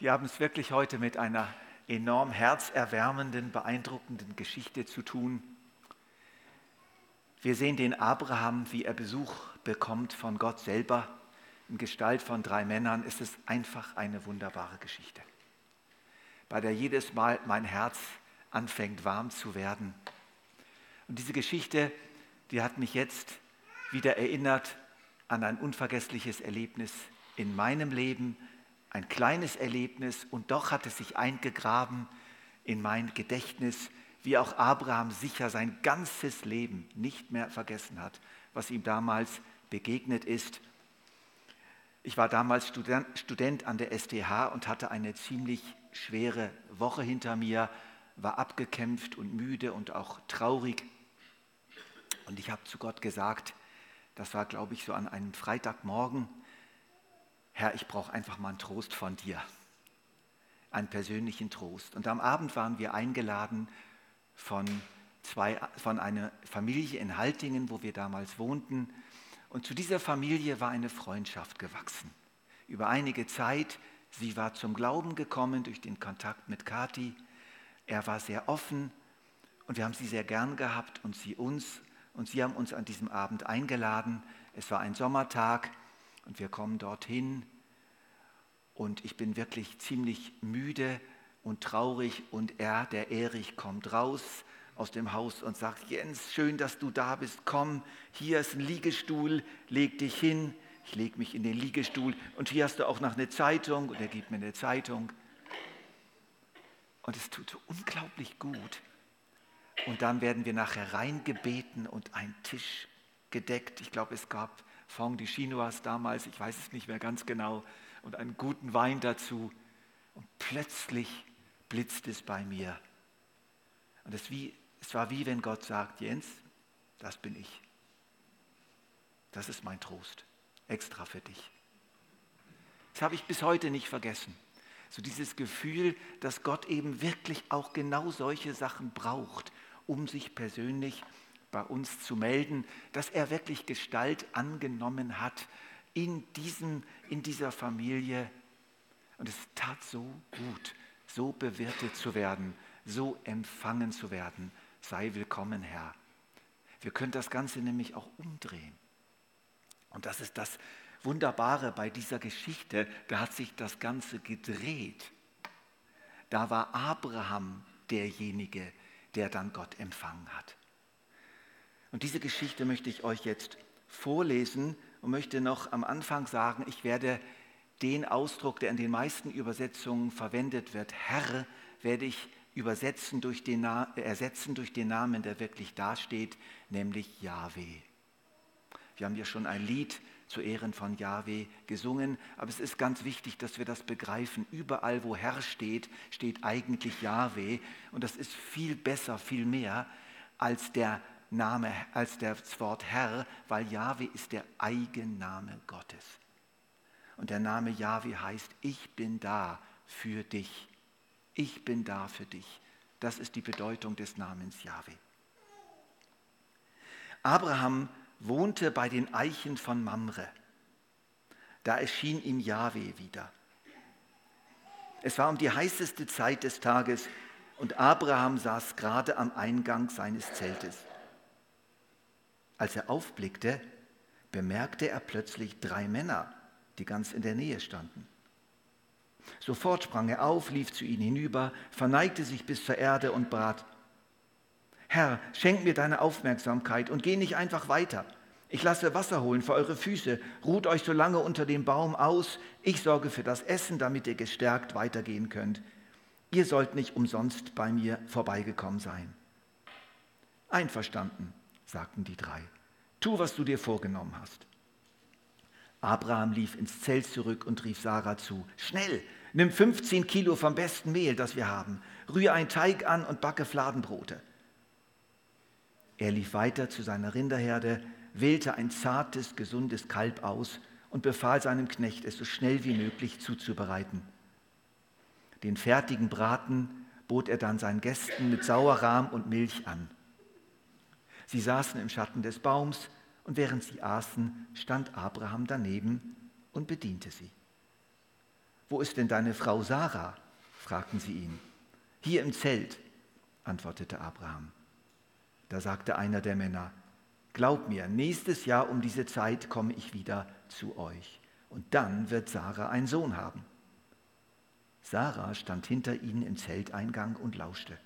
Wir haben es wirklich heute mit einer enorm herzerwärmenden, beeindruckenden Geschichte zu tun. Wir sehen den Abraham, wie er Besuch bekommt von Gott selber in Gestalt von drei Männern. Es ist einfach eine wunderbare Geschichte, bei der jedes Mal mein Herz anfängt warm zu werden. Und diese Geschichte, die hat mich jetzt wieder erinnert an ein unvergessliches Erlebnis in meinem Leben, ein kleines Erlebnis und doch hat es sich eingegraben in mein Gedächtnis, wie auch Abraham sicher sein ganzes Leben nicht mehr vergessen hat, was ihm damals begegnet ist. Ich war damals Student an der STH und hatte eine ziemlich schwere Woche hinter mir, war abgekämpft und müde und auch traurig. Und ich habe zu Gott gesagt, das war, glaube ich, so an einem Freitagmorgen, Herr, ich brauche einfach mal einen Trost von dir, einen persönlichen Trost. Und am Abend waren wir eingeladen von, zwei, von einer Familie in Haltingen, wo wir damals wohnten. Und zu dieser Familie war eine Freundschaft gewachsen. Über einige Zeit, sie war zum Glauben gekommen durch den Kontakt mit Kathi. Er war sehr offen und wir haben sie sehr gern gehabt und sie uns. Und sie haben uns an diesem Abend eingeladen. Es war ein Sommertag und wir kommen dorthin und ich bin wirklich ziemlich müde und traurig und er, der Erich, kommt raus aus dem Haus und sagt, Jens, schön, dass du da bist, komm, hier ist ein Liegestuhl, leg dich hin. Ich lege mich in den Liegestuhl und hier hast du auch noch eine Zeitung und er gibt mir eine Zeitung. Und es tut so unglaublich gut. Und dann werden wir nachher reingebeten und ein Tisch gedeckt. Ich glaube, es gab Fond de Chinois damals, ich weiß es nicht mehr ganz genau, und einen guten Wein dazu. Und plötzlich blitzt es bei mir. Und es, wie, es war wie wenn Gott sagt, Jens, das bin ich. Das ist mein Trost, extra für dich. Das habe ich bis heute nicht vergessen. So dieses Gefühl, dass Gott eben wirklich auch genau solche Sachen braucht, um sich persönlich zu bei uns zu melden, dass er wirklich Gestalt angenommen hat in, diesem, in dieser Familie. Und es tat so gut, so bewirtet zu werden, so empfangen zu werden. Sei willkommen, Herr. Wir können das Ganze nämlich auch umdrehen. Und das ist das Wunderbare bei dieser Geschichte. Da hat sich das Ganze gedreht. Da war Abraham derjenige, der dann Gott empfangen hat. Und diese Geschichte möchte ich euch jetzt vorlesen und möchte noch am Anfang sagen, ich werde den Ausdruck, der in den meisten Übersetzungen verwendet wird, Herr, werde ich übersetzen durch den, ersetzen durch den Namen, der wirklich dasteht, nämlich Yahweh. Wir haben ja schon ein Lied zu Ehren von Yahweh gesungen, aber es ist ganz wichtig, dass wir das begreifen. Überall, wo Herr steht, steht eigentlich Yahweh und das ist viel besser, viel mehr als der Name als das Wort Herr, weil Jahwe ist der Eigenname Gottes. Und der Name Jahwe heißt, ich bin da für dich. Ich bin da für dich. Das ist die Bedeutung des Namens Jahwe. Abraham wohnte bei den Eichen von Mamre. Da erschien ihm Jahwe wieder. Es war um die heißeste Zeit des Tages und Abraham saß gerade am Eingang seines Zeltes. Als er aufblickte, bemerkte er plötzlich drei Männer, die ganz in der Nähe standen. Sofort sprang er auf, lief zu ihnen hinüber, verneigte sich bis zur Erde und bat, Herr, schenk mir deine Aufmerksamkeit und geh nicht einfach weiter. Ich lasse Wasser holen für eure Füße, ruht euch so lange unter dem Baum aus, ich sorge für das Essen, damit ihr gestärkt weitergehen könnt. Ihr sollt nicht umsonst bei mir vorbeigekommen sein. Einverstanden, sagten die drei. Tu, was du dir vorgenommen hast. Abraham lief ins Zelt zurück und rief Sarah zu, schnell, nimm 15 Kilo vom besten Mehl, das wir haben, rühre einen Teig an und backe Fladenbrote. Er lief weiter zu seiner Rinderherde, wählte ein zartes, gesundes Kalb aus und befahl seinem Knecht, es so schnell wie möglich zuzubereiten. Den fertigen Braten bot er dann seinen Gästen mit Sauerrahm und Milch an. Sie saßen im Schatten des Baums und während sie aßen, stand Abraham daneben und bediente sie. wo ist denn deine Frau Sarah? fragten sie ihn. Hier im Zelt, antwortete Abraham. Da sagte einer der Männer, Glaub mir, nächstes Jahr um diese Zeit komme ich wieder zu euch. Und dann wird Sarah einen Sohn haben. Sarah stand hinter ihnen im Zelteingang und lauschte.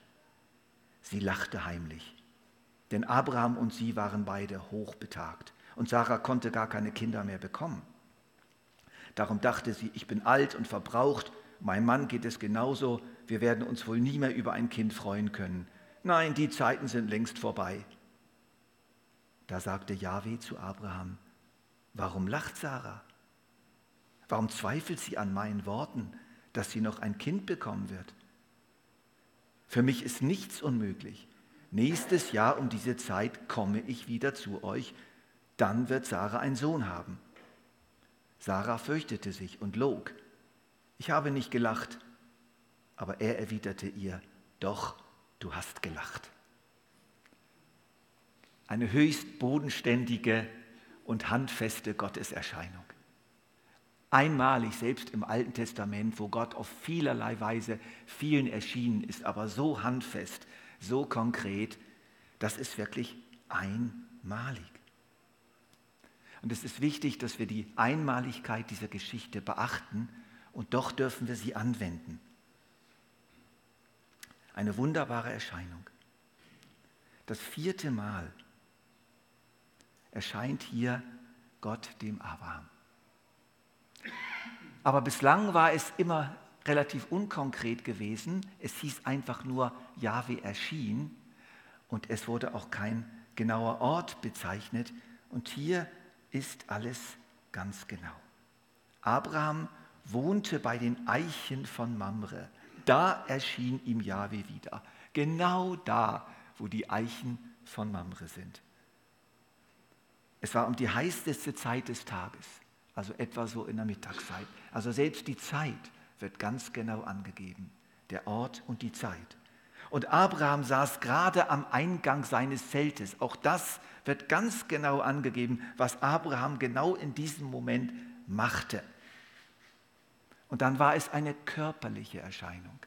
Sie lachte heimlich, denn Abraham und sie waren beide hochbetagt und Sarah konnte gar keine Kinder mehr bekommen. Darum dachte sie, ich bin alt und verbraucht, mein Mann geht es genauso, wir werden uns wohl nie mehr über ein Kind freuen können. Nein, die Zeiten sind längst vorbei. Da sagte Yahweh zu Abraham, warum lacht Sarah? Warum zweifelt sie an meinen Worten, dass sie noch ein Kind bekommen wird? Für mich ist nichts unmöglich. Nächstes Jahr um diese Zeit komme ich wieder zu euch, dann wird Sarah einen Sohn haben. Sarah fürchtete sich und log. Ich habe nicht gelacht, aber er erwiderte ihr, doch, du hast gelacht eine höchst bodenständige und handfeste Gotteserscheinung. Einmalig, selbst im Alten Testament, wo Gott auf vielerlei Weise vielen erschienen ist, aber so handfest, so konkret, das ist wirklich einmalig. Und es ist wichtig, dass wir die Einmaligkeit dieser Geschichte beachten und doch dürfen wir sie anwenden. Eine wunderbare Erscheinung. Das vierte Mal erscheint hier Gott dem Abraham. Aber bislang war es immer relativ unkonkret gewesen. Es hieß einfach nur, Jahwe erschien und es wurde auch kein genauer Ort bezeichnet. Und hier ist alles ganz genau. Abraham wohnte bei den Eichen von Mamre. Da erschien ihm Jahwe wieder. Genau da, wo die Eichen von Mamre sind. Es war um die heißeste Zeit des Tages, also etwa so in der Mittagszeit. Also selbst die Zeit wird ganz genau angegeben, der Ort und die Zeit. Und Abraham saß gerade am Eingang seines Zeltes. Auch das wird ganz genau angegeben, was Abraham genau in diesem Moment machte. Und dann war es eine körperliche Erscheinung.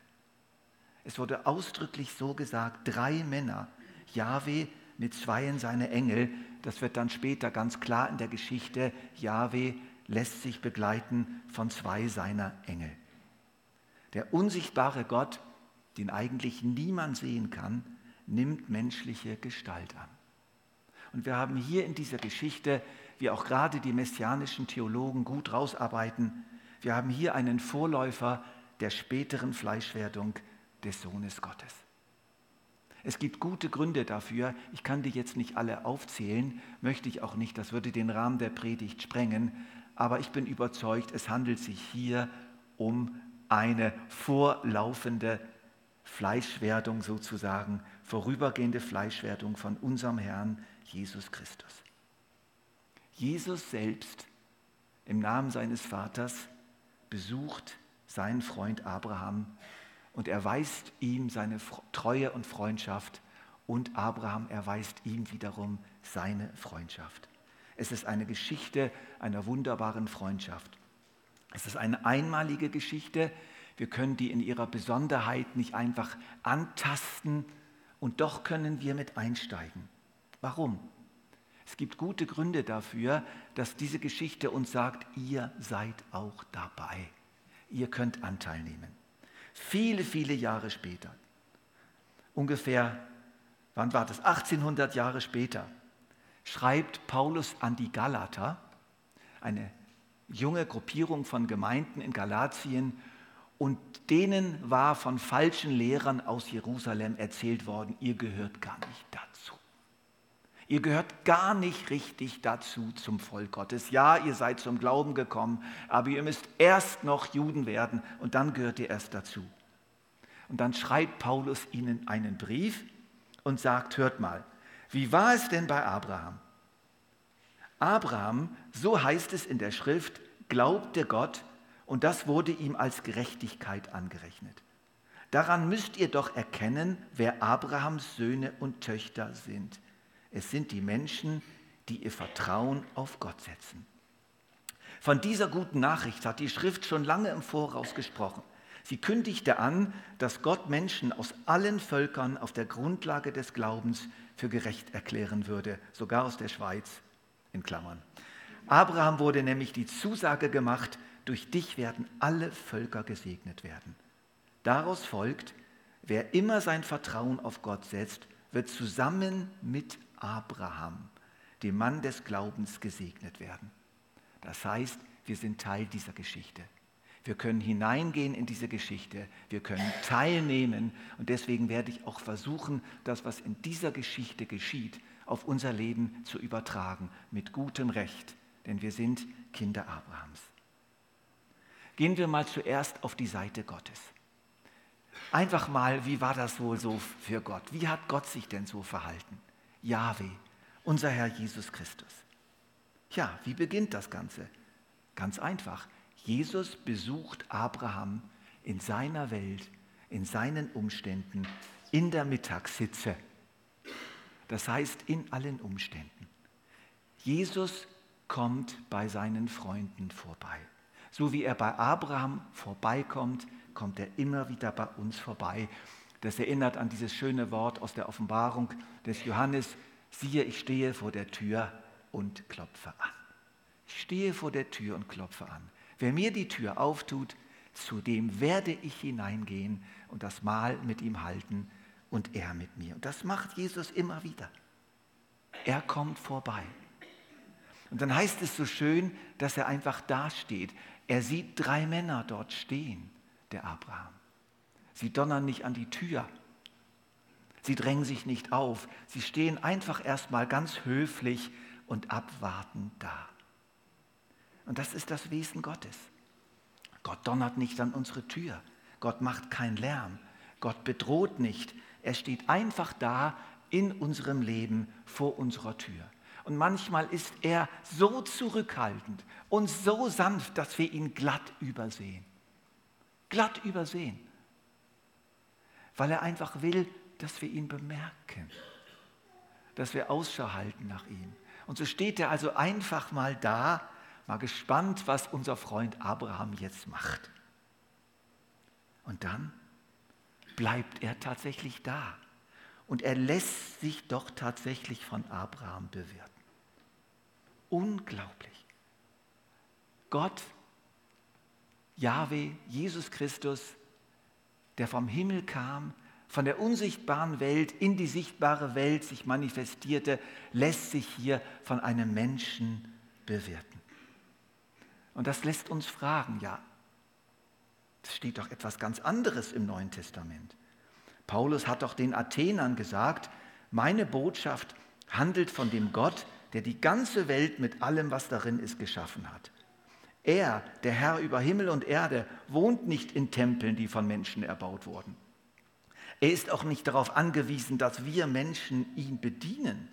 Es wurde ausdrücklich so gesagt, drei Männer, Jahwe mit zweien seine Engel, das wird dann später ganz klar in der Geschichte, Jahwe lässt sich begleiten von zwei seiner Engel. Der unsichtbare Gott, den eigentlich niemand sehen kann, nimmt menschliche Gestalt an. Und wir haben hier in dieser Geschichte, wie auch gerade die messianischen Theologen gut rausarbeiten, wir haben hier einen Vorläufer der späteren Fleischwerdung des Sohnes Gottes. Es gibt gute Gründe dafür. Ich kann die jetzt nicht alle aufzählen, möchte ich auch nicht, das würde den Rahmen der Predigt sprengen. Aber ich bin überzeugt, es handelt sich hier um eine vorlaufende Fleischwerdung sozusagen, vorübergehende Fleischwerdung von unserem Herrn Jesus Christus. Jesus selbst im Namen seines Vaters besucht seinen Freund Abraham und erweist ihm seine Treue und Freundschaft und Abraham erweist ihm wiederum seine Freundschaft. Es ist eine Geschichte einer wunderbaren Freundschaft. Es ist eine einmalige Geschichte. Wir können die in ihrer Besonderheit nicht einfach antasten und doch können wir mit einsteigen. Warum? Es gibt gute Gründe dafür, dass diese Geschichte uns sagt, ihr seid auch dabei. Ihr könnt Anteil nehmen. Viele, viele Jahre später, ungefähr, wann war das? 1800 Jahre später, schreibt Paulus an die Galater, eine junge Gruppierung von Gemeinden in Galatien, und denen war von falschen Lehrern aus Jerusalem erzählt worden, ihr gehört gar nicht dazu. Ihr gehört gar nicht richtig dazu zum Volk Gottes. Ja, ihr seid zum Glauben gekommen, aber ihr müsst erst noch Juden werden und dann gehört ihr erst dazu. Und dann schreibt Paulus ihnen einen Brief und sagt, hört mal, wie war es denn bei Abraham? Abraham, so heißt es in der Schrift, glaubte Gott und das wurde ihm als Gerechtigkeit angerechnet. Daran müsst ihr doch erkennen, wer Abrahams Söhne und Töchter sind. Es sind die Menschen, die ihr Vertrauen auf Gott setzen. Von dieser guten Nachricht hat die Schrift schon lange im Voraus gesprochen. Sie kündigte an, dass Gott Menschen aus allen Völkern auf der Grundlage des Glaubens für gerecht erklären würde, sogar aus der Schweiz in Klammern. Abraham wurde nämlich die Zusage gemacht, durch dich werden alle Völker gesegnet werden. Daraus folgt, wer immer sein Vertrauen auf Gott setzt, wird zusammen mit Abraham, dem Mann des Glaubens, gesegnet werden. Das heißt, wir sind Teil dieser Geschichte. Wir können hineingehen in diese Geschichte. Wir können teilnehmen. Und deswegen werde ich auch versuchen, das, was in dieser Geschichte geschieht, auf unser Leben zu übertragen. Mit gutem Recht. Denn wir sind Kinder Abrahams. Gehen wir mal zuerst auf die Seite Gottes. Einfach mal, wie war das wohl so für Gott? Wie hat Gott sich denn so verhalten? Yahweh, unser Herr Jesus Christus. Ja, wie beginnt das Ganze? Ganz einfach. Jesus besucht Abraham in seiner Welt, in seinen Umständen, in der Mittagssitze. Das heißt, in allen Umständen. Jesus kommt bei seinen Freunden vorbei. So wie er bei Abraham vorbeikommt, kommt er immer wieder bei uns vorbei. Das erinnert an dieses schöne Wort aus der Offenbarung des Johannes, siehe, ich stehe vor der Tür und klopfe an. Ich stehe vor der Tür und klopfe an. Wer mir die Tür auftut, zu dem werde ich hineingehen und das Mahl mit ihm halten und er mit mir. Und das macht Jesus immer wieder. Er kommt vorbei. Und dann heißt es so schön, dass er einfach dasteht. Er sieht drei Männer dort stehen der Abraham. Sie donnern nicht an die Tür. Sie drängen sich nicht auf. Sie stehen einfach erstmal ganz höflich und abwartend da. Und das ist das Wesen Gottes. Gott donnert nicht an unsere Tür. Gott macht keinen Lärm. Gott bedroht nicht. Er steht einfach da in unserem Leben vor unserer Tür. Und manchmal ist er so zurückhaltend und so sanft, dass wir ihn glatt übersehen glatt übersehen, weil er einfach will, dass wir ihn bemerken, dass wir Ausschau halten nach ihm. Und so steht er also einfach mal da, mal gespannt, was unser Freund Abraham jetzt macht. Und dann bleibt er tatsächlich da. Und er lässt sich doch tatsächlich von Abraham bewirten. Unglaublich. Gott Jahwe, Jesus Christus, der vom Himmel kam, von der unsichtbaren Welt in die sichtbare Welt sich manifestierte, lässt sich hier von einem Menschen bewirten. Und das lässt uns fragen, ja, es steht doch etwas ganz anderes im Neuen Testament. Paulus hat doch den Athenern gesagt, meine Botschaft handelt von dem Gott, der die ganze Welt mit allem, was darin ist, geschaffen hat. Er, der Herr über Himmel und Erde, wohnt nicht in Tempeln, die von Menschen erbaut wurden. Er ist auch nicht darauf angewiesen, dass wir Menschen ihn bedienen.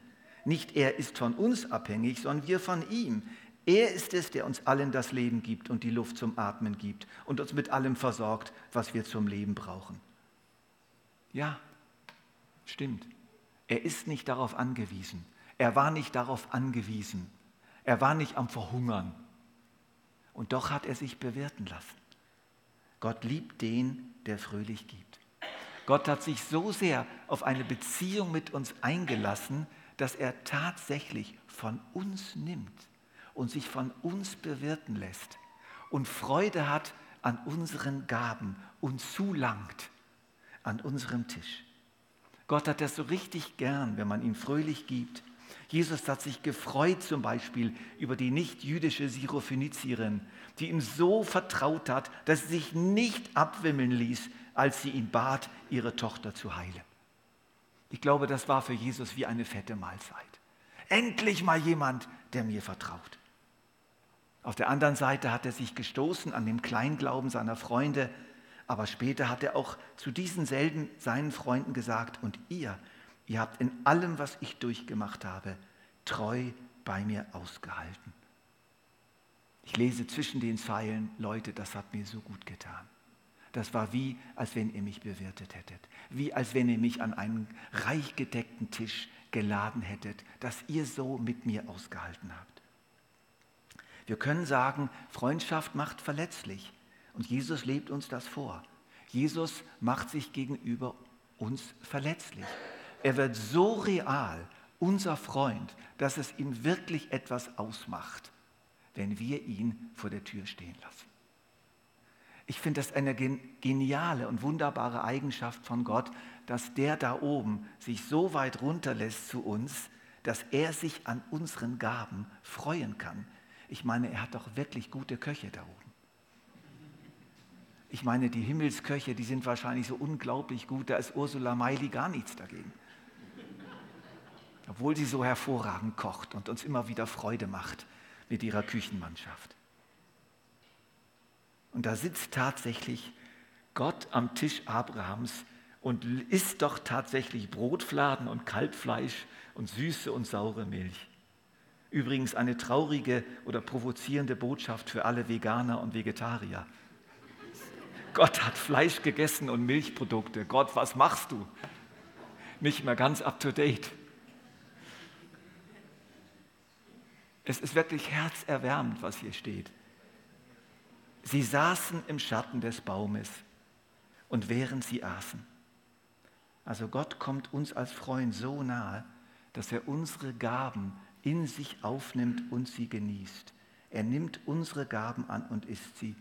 Nicht er ist von uns abhängig, sondern wir von ihm. Er ist es, der uns allen das Leben gibt und die Luft zum Atmen gibt und uns mit allem versorgt, was wir zum Leben brauchen. Ja, stimmt. Er ist nicht darauf angewiesen. Er war nicht darauf angewiesen. Er war nicht am Verhungern. Und doch hat er sich bewirten lassen. Gott liebt den, der fröhlich gibt. Gott hat sich so sehr auf eine Beziehung mit uns eingelassen, dass er tatsächlich von uns nimmt und sich von uns bewirten lässt und Freude hat an unseren Gaben und zulangt an unserem Tisch. Gott hat das so richtig gern, wenn man ihm fröhlich gibt Jesus hat sich gefreut zum Beispiel über die nicht-jüdische Syrophönizierin, die ihm so vertraut hat, dass sie sich nicht abwimmeln ließ, als sie ihn bat, ihre Tochter zu heilen. Ich glaube, das war für Jesus wie eine fette Mahlzeit. Endlich mal jemand, der mir vertraut. Auf der anderen Seite hat er sich gestoßen an dem Kleinglauben seiner Freunde, aber später hat er auch zu diesen selben seinen Freunden gesagt, und ihr, Ihr habt in allem, was ich durchgemacht habe, treu bei mir ausgehalten. Ich lese zwischen den Zeilen, Leute, das hat mir so gut getan. Das war wie, als wenn ihr mich bewirtet hättet. Wie, als wenn ihr mich an einen reich gedeckten Tisch geladen hättet, dass ihr so mit mir ausgehalten habt. Wir können sagen, Freundschaft macht verletzlich. Und Jesus lebt uns das vor. Jesus macht sich gegenüber uns verletzlich. Er wird so real, unser Freund, dass es ihm wirklich etwas ausmacht, wenn wir ihn vor der Tür stehen lassen. Ich finde das eine geniale und wunderbare Eigenschaft von Gott, dass der da oben sich so weit runterlässt zu uns, dass er sich an unseren Gaben freuen kann. Ich meine, er hat doch wirklich gute Köche da oben. Ich meine, die Himmelsköche, die sind wahrscheinlich so unglaublich gut, da ist Ursula Meili gar nichts dagegen. Obwohl sie so hervorragend kocht und uns immer wieder Freude macht mit ihrer Küchenmannschaft. Und da sitzt tatsächlich Gott am Tisch Abrahams und isst doch tatsächlich Brotfladen und Kalbfleisch und süße und saure Milch. Übrigens eine traurige oder provozierende Botschaft für alle Veganer und Vegetarier. Gott hat Fleisch gegessen und Milchprodukte. Gott, was machst du? Nicht mehr ganz up-to-date. Es ist wirklich herzerwärmend, was hier steht. Sie saßen im Schatten des Baumes und während sie aßen. Also Gott kommt uns als Freund so nahe, dass er unsere Gaben in sich aufnimmt und sie genießt. Er nimmt unsere Gaben an und isst sie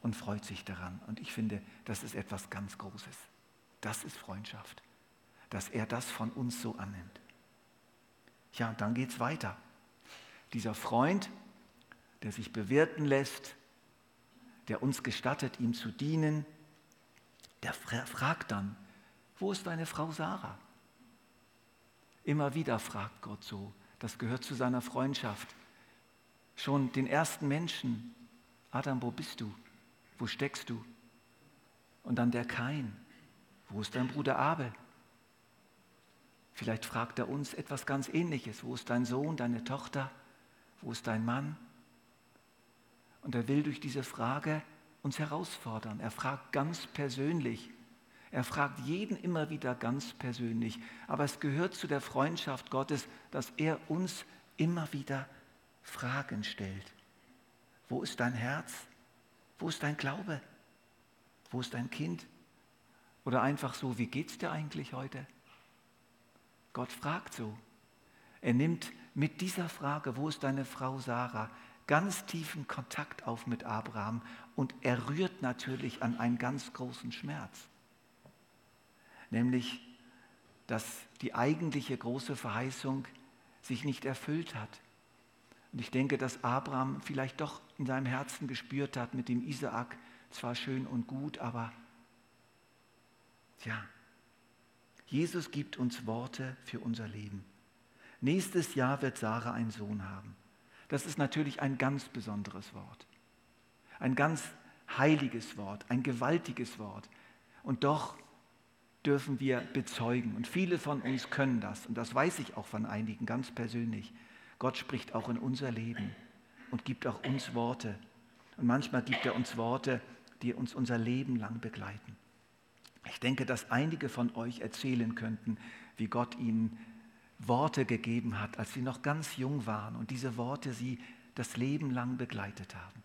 und freut sich daran. Und ich finde, das ist etwas ganz Großes. Das ist Freundschaft, dass er das von uns so annimmt. Ja, und dann geht es weiter. Dieser Freund, der sich bewirten lässt, der uns gestattet, ihm zu dienen, der fragt dann, wo ist deine Frau Sarah? Immer wieder fragt Gott so, das gehört zu seiner Freundschaft. Schon den ersten Menschen, Adam, wo bist du? Wo steckst du? Und dann der Kain, wo ist dein Bruder Abel? Vielleicht fragt er uns etwas ganz Ähnliches. Wo ist dein Sohn, deine Tochter? Wo ist dein Mann? Und er will durch diese Frage uns herausfordern. Er fragt ganz persönlich. Er fragt jeden immer wieder ganz persönlich. Aber es gehört zu der Freundschaft Gottes, dass er uns immer wieder Fragen stellt. Wo ist dein Herz? Wo ist dein Glaube? Wo ist dein Kind? Oder einfach so, wie geht's dir eigentlich heute? Gott fragt so. Er nimmt mit dieser Frage, wo ist deine Frau Sarah, ganz tiefen Kontakt auf mit Abraham und er rührt natürlich an einen ganz großen Schmerz. Nämlich, dass die eigentliche große Verheißung sich nicht erfüllt hat. Und ich denke, dass Abraham vielleicht doch in seinem Herzen gespürt hat mit dem Isaak, zwar schön und gut, aber ja, Jesus gibt uns Worte für unser Leben. Nächstes Jahr wird Sarah einen Sohn haben. Das ist natürlich ein ganz besonderes Wort. Ein ganz heiliges Wort, ein gewaltiges Wort. Und doch dürfen wir bezeugen. Und viele von uns können das. Und das weiß ich auch von einigen ganz persönlich. Gott spricht auch in unser Leben und gibt auch uns Worte. Und manchmal gibt er uns Worte, die uns unser Leben lang begleiten. Ich denke, dass einige von euch erzählen könnten, wie Gott ihnen Worte gegeben hat, als sie noch ganz jung waren und diese Worte sie das Leben lang begleitet haben.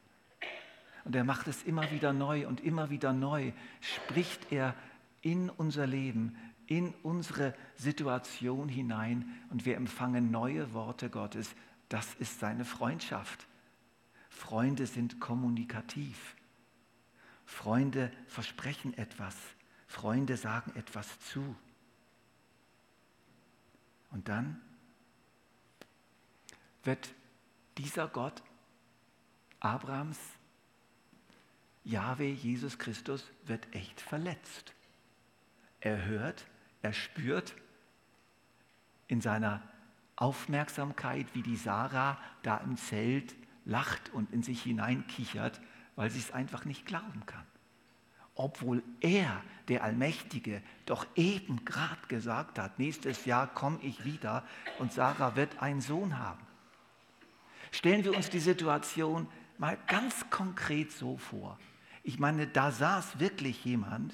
Und er macht es immer wieder neu und immer wieder neu spricht er in unser Leben, in unsere Situation hinein und wir empfangen neue Worte Gottes. Das ist seine Freundschaft. Freunde sind kommunikativ. Freunde versprechen etwas. Freunde sagen etwas zu. Und dann wird dieser Gott Abrahams, Jahwe, Jesus Christus, wird echt verletzt. Er hört, er spürt in seiner Aufmerksamkeit, wie die Sarah da im Zelt lacht und in sich hineinkichert, weil sie es einfach nicht glauben kann obwohl er, der Allmächtige, doch eben gerade gesagt hat, nächstes Jahr komme ich wieder und Sarah wird einen Sohn haben. Stellen wir uns die Situation mal ganz konkret so vor. Ich meine, da saß wirklich jemand,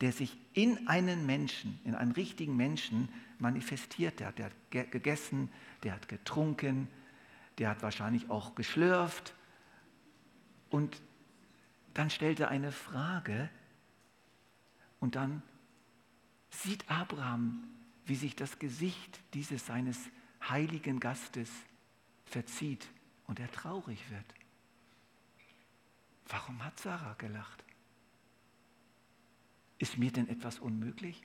der sich in einen Menschen, in einen richtigen Menschen manifestiert. Der hat gegessen, der hat getrunken, der hat wahrscheinlich auch geschlürft. Und dann stellt er eine Frage und dann sieht Abraham, wie sich das Gesicht dieses seines heiligen Gastes verzieht und er traurig wird. Warum hat Sarah gelacht? Ist mir denn etwas unmöglich?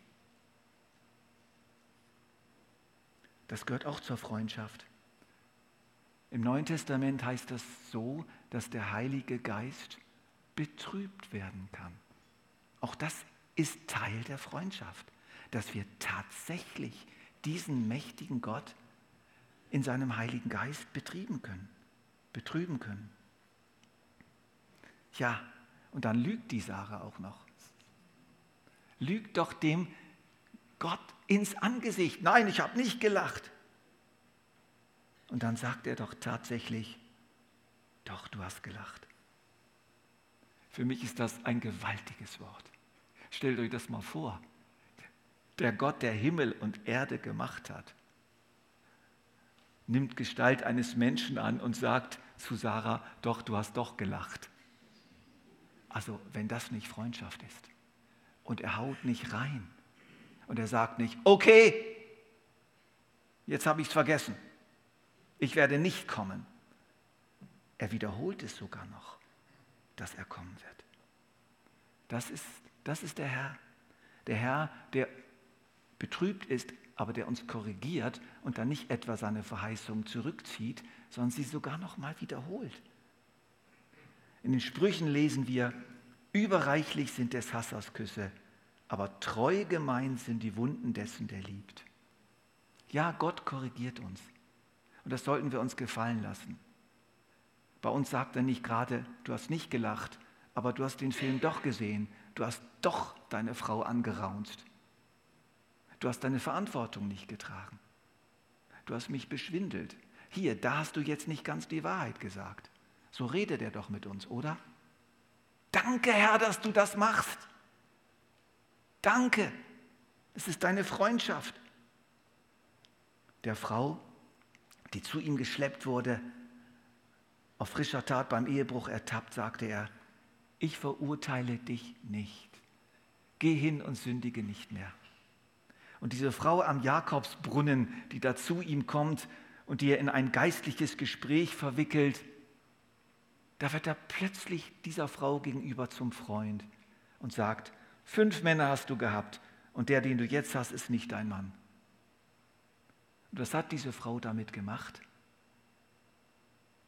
Das gehört auch zur Freundschaft. Im Neuen Testament heißt das so, dass der Heilige Geist betrübt werden kann. Auch das ist Teil der Freundschaft, dass wir tatsächlich diesen mächtigen Gott in seinem Heiligen Geist betrieben können, betrüben können. Ja, und dann lügt die Sarah auch noch. Lügt doch dem Gott ins Angesicht. Nein, ich habe nicht gelacht. Und dann sagt er doch tatsächlich, doch, du hast gelacht. Für mich ist das ein gewaltiges Wort. Stellt euch das mal vor. Der Gott, der Himmel und Erde gemacht hat, nimmt Gestalt eines Menschen an und sagt zu Sarah, doch, du hast doch gelacht. Also wenn das nicht Freundschaft ist und er haut nicht rein und er sagt nicht, okay, jetzt habe ich es vergessen, ich werde nicht kommen. Er wiederholt es sogar noch, dass er kommen wird. Das ist, das ist der Herr. Der Herr, der betrübt ist, aber der uns korrigiert und dann nicht etwa seine Verheißung zurückzieht, sondern sie sogar noch mal wiederholt. In den Sprüchen lesen wir, überreichlich sind des Hassers Küsse, aber treu gemeint sind die Wunden dessen, der liebt. Ja, Gott korrigiert uns. Und das sollten wir uns gefallen lassen. Bei uns sagt er nicht gerade, du hast nicht gelacht, aber du hast den Film doch gesehen. Du hast doch deine Frau angeraunzt. Du hast deine Verantwortung nicht getragen. Du hast mich beschwindelt. Hier, da hast du jetzt nicht ganz die Wahrheit gesagt. So redet er doch mit uns, oder? Danke, Herr, dass du das machst. Danke. Es ist deine Freundschaft. Der Frau die zu ihm geschleppt wurde, auf frischer Tat beim Ehebruch ertappt, sagte er, ich verurteile dich nicht. Geh hin und sündige nicht mehr. Und diese Frau am Jakobsbrunnen, die da zu ihm kommt und die er in ein geistliches Gespräch verwickelt, da wird er plötzlich dieser Frau gegenüber zum Freund und sagt, fünf Männer hast du gehabt und der, den du jetzt hast, ist nicht dein Mann. Und was hat diese Frau damit gemacht?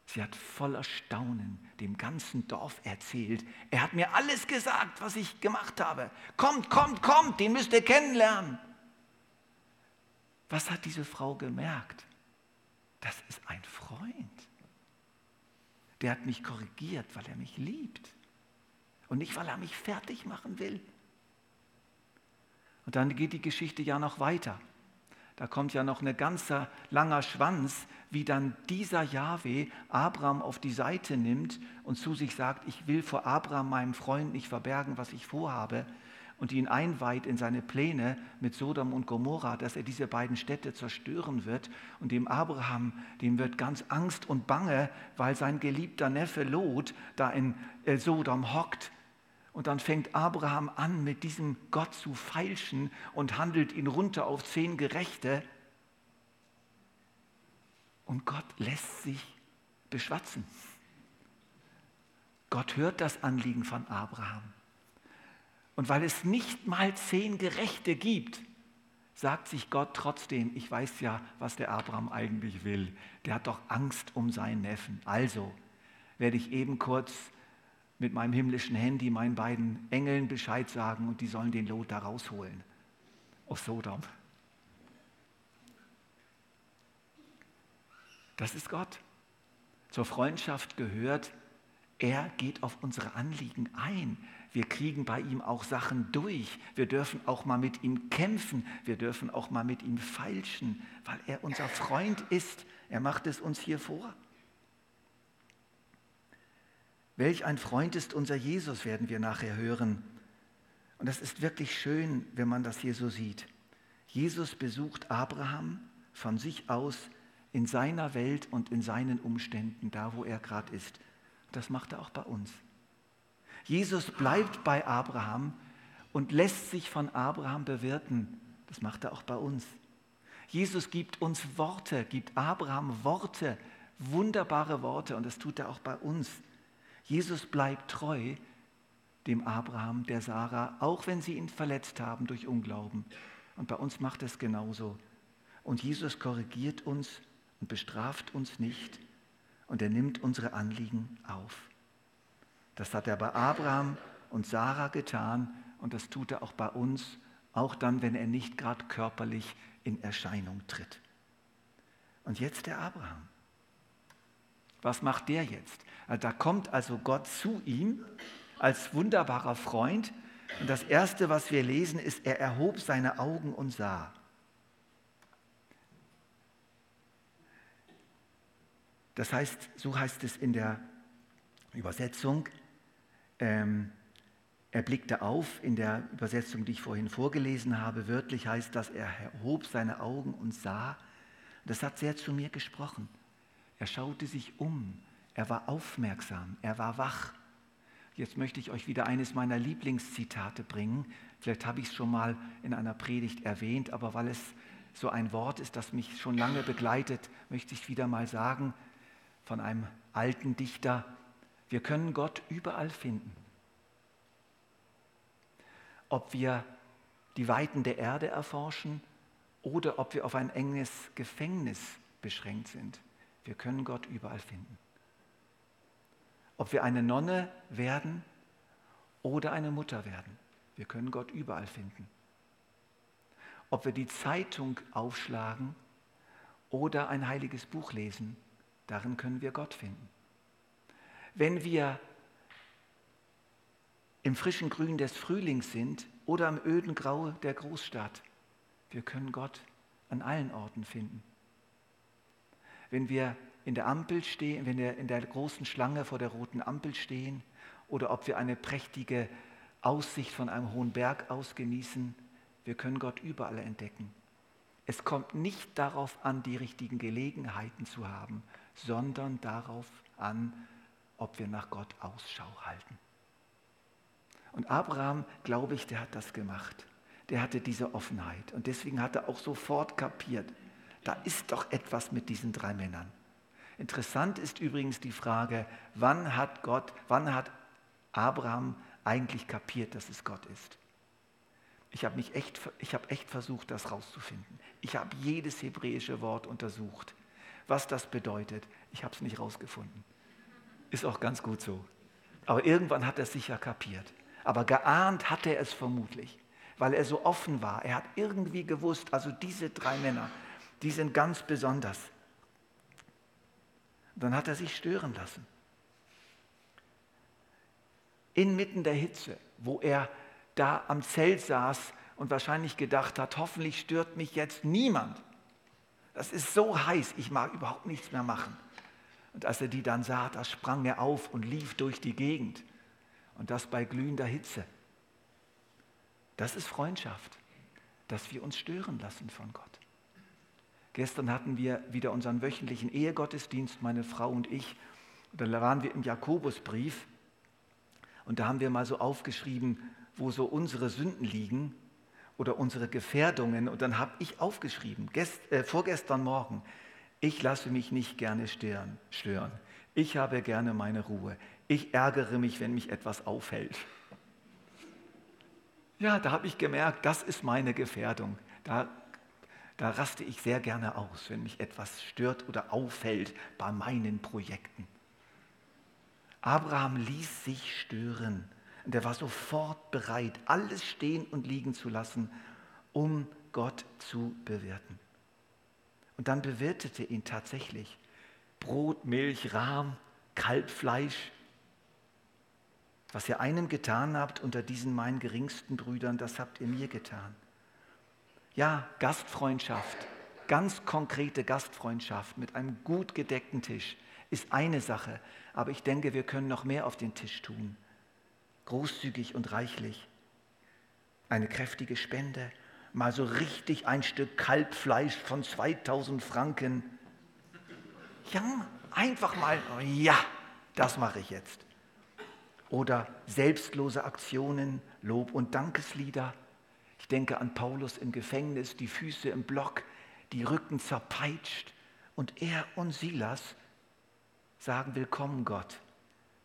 Sie hat voller Staunen dem ganzen Dorf erzählt. Er hat mir alles gesagt, was ich gemacht habe. Kommt, kommt, kommt, den müsst ihr kennenlernen. Was hat diese Frau gemerkt? Das ist ein Freund. Der hat mich korrigiert, weil er mich liebt. Und nicht, weil er mich fertig machen will. Und dann geht die Geschichte ja noch weiter da kommt ja noch ein ganzer langer Schwanz, wie dann dieser Jahwe Abraham auf die Seite nimmt und zu sich sagt, ich will vor Abraham, meinem Freund, nicht verbergen, was ich vorhabe und ihn einweiht in seine Pläne mit Sodom und Gomorra, dass er diese beiden Städte zerstören wird. Und dem Abraham, dem wird ganz Angst und Bange, weil sein geliebter Neffe Lot da in äh, Sodom hockt und dann fängt Abraham an, mit diesem Gott zu feilschen und handelt ihn runter auf zehn Gerechte. Und Gott lässt sich beschwatzen. Gott hört das Anliegen von Abraham. Und weil es nicht mal zehn Gerechte gibt, sagt sich Gott trotzdem, ich weiß ja, was der Abraham eigentlich will. Der hat doch Angst um seinen Neffen. Also werde ich eben kurz mit meinem himmlischen Handy meinen beiden Engeln Bescheid sagen und die sollen den Lot da rausholen aus Sodom. Das ist Gott. Zur Freundschaft gehört, er geht auf unsere Anliegen ein. Wir kriegen bei ihm auch Sachen durch. Wir dürfen auch mal mit ihm kämpfen. Wir dürfen auch mal mit ihm feilschen, weil er unser Freund ist. Er macht es uns hier vor. Welch ein Freund ist unser Jesus, werden wir nachher hören. Und das ist wirklich schön, wenn man das hier so sieht. Jesus besucht Abraham von sich aus in seiner Welt und in seinen Umständen, da wo er gerade ist. Das macht er auch bei uns. Jesus bleibt bei Abraham und lässt sich von Abraham bewirten. Das macht er auch bei uns. Jesus gibt uns Worte, gibt Abraham Worte, wunderbare Worte und das tut er auch bei uns. Jesus bleibt treu dem Abraham, der Sarah, auch wenn sie ihn verletzt haben durch Unglauben. Und bei uns macht es genauso. Und Jesus korrigiert uns und bestraft uns nicht und er nimmt unsere Anliegen auf. Das hat er bei Abraham und Sarah getan und das tut er auch bei uns, auch dann, wenn er nicht gerade körperlich in Erscheinung tritt. Und jetzt der Abraham. Was macht der jetzt? Da kommt also Gott zu ihm als wunderbarer Freund. Und das Erste, was wir lesen, ist, er erhob seine Augen und sah. Das heißt, so heißt es in der Übersetzung, ähm, er blickte auf, in der Übersetzung, die ich vorhin vorgelesen habe, wörtlich heißt das, er erhob seine Augen und sah. Das hat sehr zu mir gesprochen. Er schaute sich um, er war aufmerksam, er war wach. Jetzt möchte ich euch wieder eines meiner Lieblingszitate bringen. Vielleicht habe ich es schon mal in einer Predigt erwähnt, aber weil es so ein Wort ist, das mich schon lange begleitet, möchte ich wieder mal sagen von einem alten Dichter, wir können Gott überall finden. Ob wir die Weiten der Erde erforschen oder ob wir auf ein enges Gefängnis beschränkt sind. Wir können Gott überall finden ob wir eine Nonne werden oder eine Mutter werden. Wir können Gott überall finden. Ob wir die Zeitung aufschlagen oder ein heiliges Buch lesen, darin können wir Gott finden. Wenn wir im frischen Grün des Frühlings sind oder im öden Grau der Großstadt, wir können Gott an allen Orten finden. Wenn wir in der Ampel stehen, wenn wir in der großen Schlange vor der roten Ampel stehen oder ob wir eine prächtige Aussicht von einem hohen Berg aus genießen. Wir können Gott überall entdecken. Es kommt nicht darauf an, die richtigen Gelegenheiten zu haben, sondern darauf an, ob wir nach Gott Ausschau halten. Und Abraham, glaube ich, der hat das gemacht. Der hatte diese Offenheit. Und deswegen hat er auch sofort kapiert, da ist doch etwas mit diesen drei Männern. Interessant ist übrigens die Frage, wann hat Gott, wann hat Abraham eigentlich kapiert, dass es Gott ist? Ich habe echt, ich habe echt versucht, das rauszufinden. Ich habe jedes hebräische Wort untersucht, was das bedeutet. Ich habe es nicht rausgefunden. Ist auch ganz gut so. Aber irgendwann hat er es sicher kapiert. Aber geahnt hat er es vermutlich, weil er so offen war. Er hat irgendwie gewusst, also diese drei Männer, die sind ganz besonders. Dann hat er sich stören lassen. Inmitten der Hitze, wo er da am Zelt saß und wahrscheinlich gedacht hat, hoffentlich stört mich jetzt niemand. Das ist so heiß, ich mag überhaupt nichts mehr machen. Und als er die dann sah, da sprang er auf und lief durch die Gegend. Und das bei glühender Hitze. Das ist Freundschaft, dass wir uns stören lassen von Gott. Gestern hatten wir wieder unseren wöchentlichen Ehegottesdienst, meine Frau und ich. Da waren wir im Jakobusbrief und da haben wir mal so aufgeschrieben, wo so unsere Sünden liegen oder unsere Gefährdungen. Und dann habe ich aufgeschrieben, gest, äh, vorgestern Morgen, ich lasse mich nicht gerne stören. Ich habe gerne meine Ruhe. Ich ärgere mich, wenn mich etwas aufhält. Ja, da habe ich gemerkt, das ist meine Gefährdung. Da da raste ich sehr gerne aus, wenn mich etwas stört oder auffällt bei meinen Projekten. Abraham ließ sich stören und er war sofort bereit, alles stehen und liegen zu lassen, um Gott zu bewirten. Und dann bewirtete ihn tatsächlich Brot, Milch, Rahm, Kalbfleisch. Was ihr einem getan habt unter diesen meinen geringsten Brüdern, das habt ihr mir getan. Ja, Gastfreundschaft, ganz konkrete Gastfreundschaft mit einem gut gedeckten Tisch ist eine Sache, aber ich denke, wir können noch mehr auf den Tisch tun. Großzügig und reichlich. Eine kräftige Spende, mal so richtig ein Stück Kalbfleisch von 2000 Franken. Ja, einfach mal, ja, das mache ich jetzt. Oder selbstlose Aktionen, Lob- und Dankeslieder. Ich denke an Paulus im Gefängnis, die Füße im Block, die Rücken zerpeitscht. Und er und Silas sagen, willkommen Gott,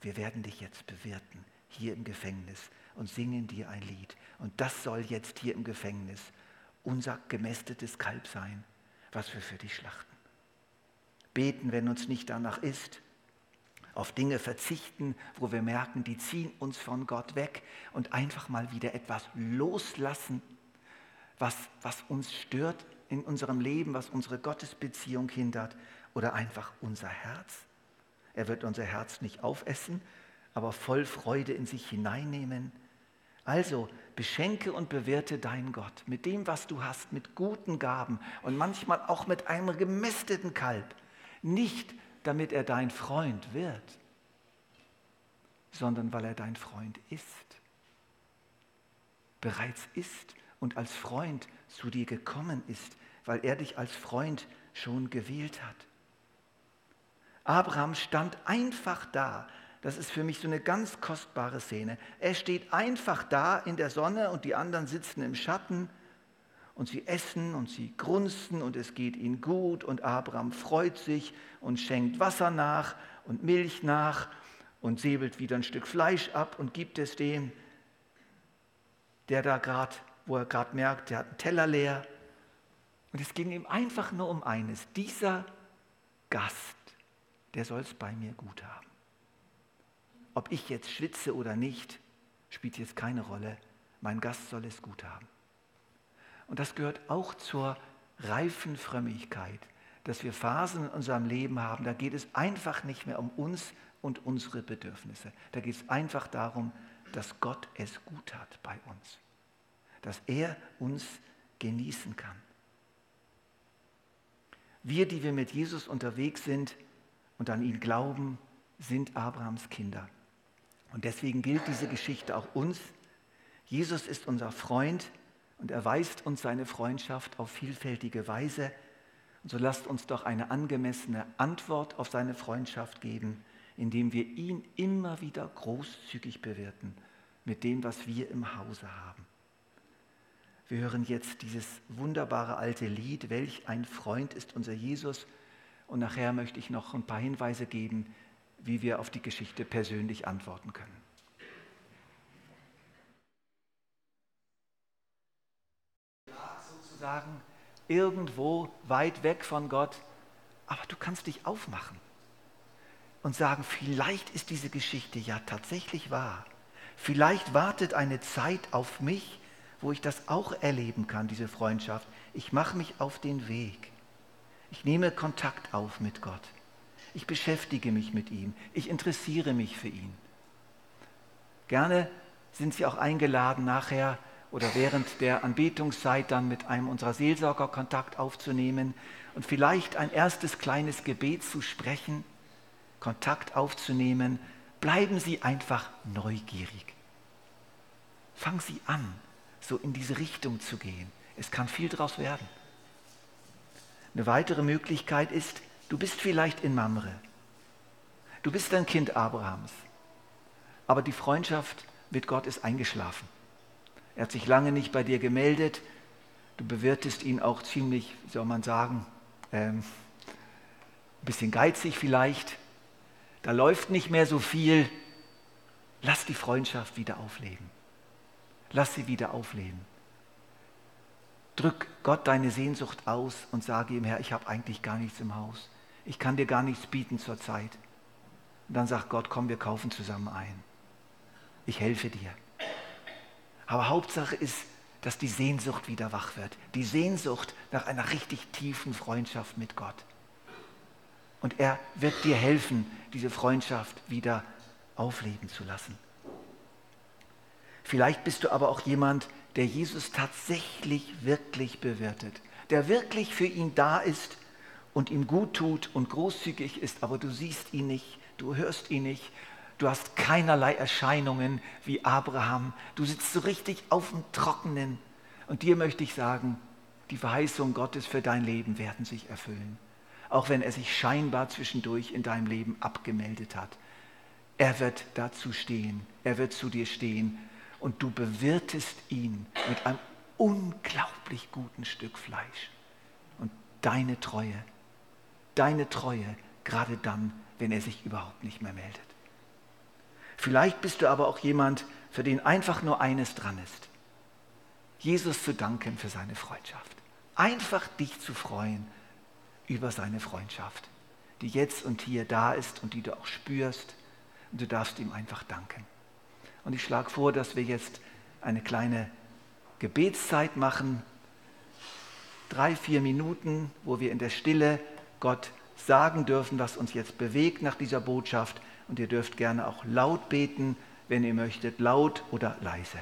wir werden dich jetzt bewirten hier im Gefängnis und singen dir ein Lied. Und das soll jetzt hier im Gefängnis unser gemästetes Kalb sein, was wir für dich schlachten. Beten, wenn uns nicht danach ist. Auf Dinge verzichten, wo wir merken, die ziehen uns von Gott weg und einfach mal wieder etwas loslassen, was, was uns stört in unserem Leben, was unsere Gottesbeziehung hindert oder einfach unser Herz. Er wird unser Herz nicht aufessen, aber voll Freude in sich hineinnehmen. Also beschenke und bewirte deinen Gott mit dem, was du hast, mit guten Gaben und manchmal auch mit einem gemästeten Kalb. Nicht damit er dein Freund wird, sondern weil er dein Freund ist. Bereits ist und als Freund zu dir gekommen ist, weil er dich als Freund schon gewählt hat. Abraham stand einfach da das ist für mich so eine ganz kostbare Szene. Er steht einfach da in der Sonne und die anderen sitzen im Schatten und sie essen und sie grunzen und es geht ihnen gut und Abraham freut sich und schenkt Wasser nach und Milch nach und säbelt wieder ein Stück Fleisch ab und gibt es dem, der da gerade, wo er gerade merkt, der hat einen Teller leer. Und es ging ihm einfach nur um eines, dieser Gast, der soll es bei mir gut haben. Ob ich jetzt schwitze oder nicht, spielt jetzt keine Rolle. Mein Gast soll es gut haben. Und das gehört auch zur reifen Frömmigkeit, dass wir Phasen in unserem Leben haben, da geht es einfach nicht mehr um uns und unsere Bedürfnisse. Da geht es einfach darum, dass Gott es gut hat bei uns, dass er uns genießen kann. Wir, die wir mit Jesus unterwegs sind und an ihn glauben, sind Abrahams Kinder. Und deswegen gilt diese Geschichte auch uns. Jesus ist unser Freund und erweist uns seine Freundschaft auf vielfältige Weise. Und so lasst uns doch eine angemessene Antwort auf seine Freundschaft geben, indem wir ihn immer wieder großzügig bewirten mit dem, was wir im Hause haben. Wir hören jetzt dieses wunderbare alte Lied, welch ein Freund ist unser Jesus. Und nachher möchte ich noch ein paar Hinweise geben, wie wir auf die Geschichte persönlich antworten können. Sozusagen irgendwo weit weg von Gott, aber du kannst dich aufmachen und sagen, vielleicht ist diese Geschichte ja tatsächlich wahr. Vielleicht wartet eine Zeit auf mich, wo ich das auch erleben kann, diese Freundschaft. Ich mache mich auf den Weg. Ich nehme Kontakt auf mit Gott. Ich beschäftige mich mit ihm. Ich interessiere mich für ihn. Gerne sind Sie auch eingeladen, nachher oder während der Anbetungszeit dann mit einem unserer Seelsorger Kontakt aufzunehmen und vielleicht ein erstes kleines Gebet zu sprechen, Kontakt aufzunehmen. Bleiben Sie einfach neugierig. Fangen Sie an, so in diese Richtung zu gehen. Es kann viel daraus werden. Eine weitere Möglichkeit ist, Du bist vielleicht in Mamre. Du bist ein Kind Abrahams. Aber die Freundschaft mit Gott ist eingeschlafen. Er hat sich lange nicht bei dir gemeldet. Du bewirtest ihn auch ziemlich, wie soll man sagen, ähm, ein bisschen geizig vielleicht. Da läuft nicht mehr so viel. Lass die Freundschaft wieder aufleben. Lass sie wieder aufleben. Drück Gott deine Sehnsucht aus und sage ihm, Herr, ich habe eigentlich gar nichts im Haus ich kann dir gar nichts bieten zur Zeit. Und dann sagt Gott, komm, wir kaufen zusammen ein. Ich helfe dir. Aber Hauptsache ist, dass die Sehnsucht wieder wach wird. Die Sehnsucht nach einer richtig tiefen Freundschaft mit Gott. Und er wird dir helfen, diese Freundschaft wieder aufleben zu lassen. Vielleicht bist du aber auch jemand, der Jesus tatsächlich wirklich bewirtet, der wirklich für ihn da ist und ihm gut tut und großzügig ist, aber du siehst ihn nicht, du hörst ihn nicht, du hast keinerlei Erscheinungen wie Abraham, du sitzt so richtig auf dem Trockenen. Und dir möchte ich sagen, die Verheißungen Gottes für dein Leben werden sich erfüllen. auch wenn er sich scheinbar zwischendurch in deinem Leben abgemeldet hat. Er wird dazu stehen, er wird zu dir stehen und du bewirtest ihn mit einem unglaublich guten Stück Fleisch. Und deine Treue, deine Treue, gerade dann, wenn er sich überhaupt nicht mehr meldet. Vielleicht bist du aber auch jemand, für den einfach nur eines dran ist. Jesus zu danken für seine Freundschaft. Einfach dich zu freuen über seine Freundschaft, die jetzt und hier da ist und die du auch spürst. Und du darfst ihm einfach danken. Und ich schlage vor, dass wir jetzt eine kleine Gebetszeit machen. Drei, vier Minuten, wo wir in der Stille Gott sagen dürfen, was uns jetzt bewegt nach dieser Botschaft. Und ihr dürft gerne auch laut beten, wenn ihr möchtet, laut oder leise.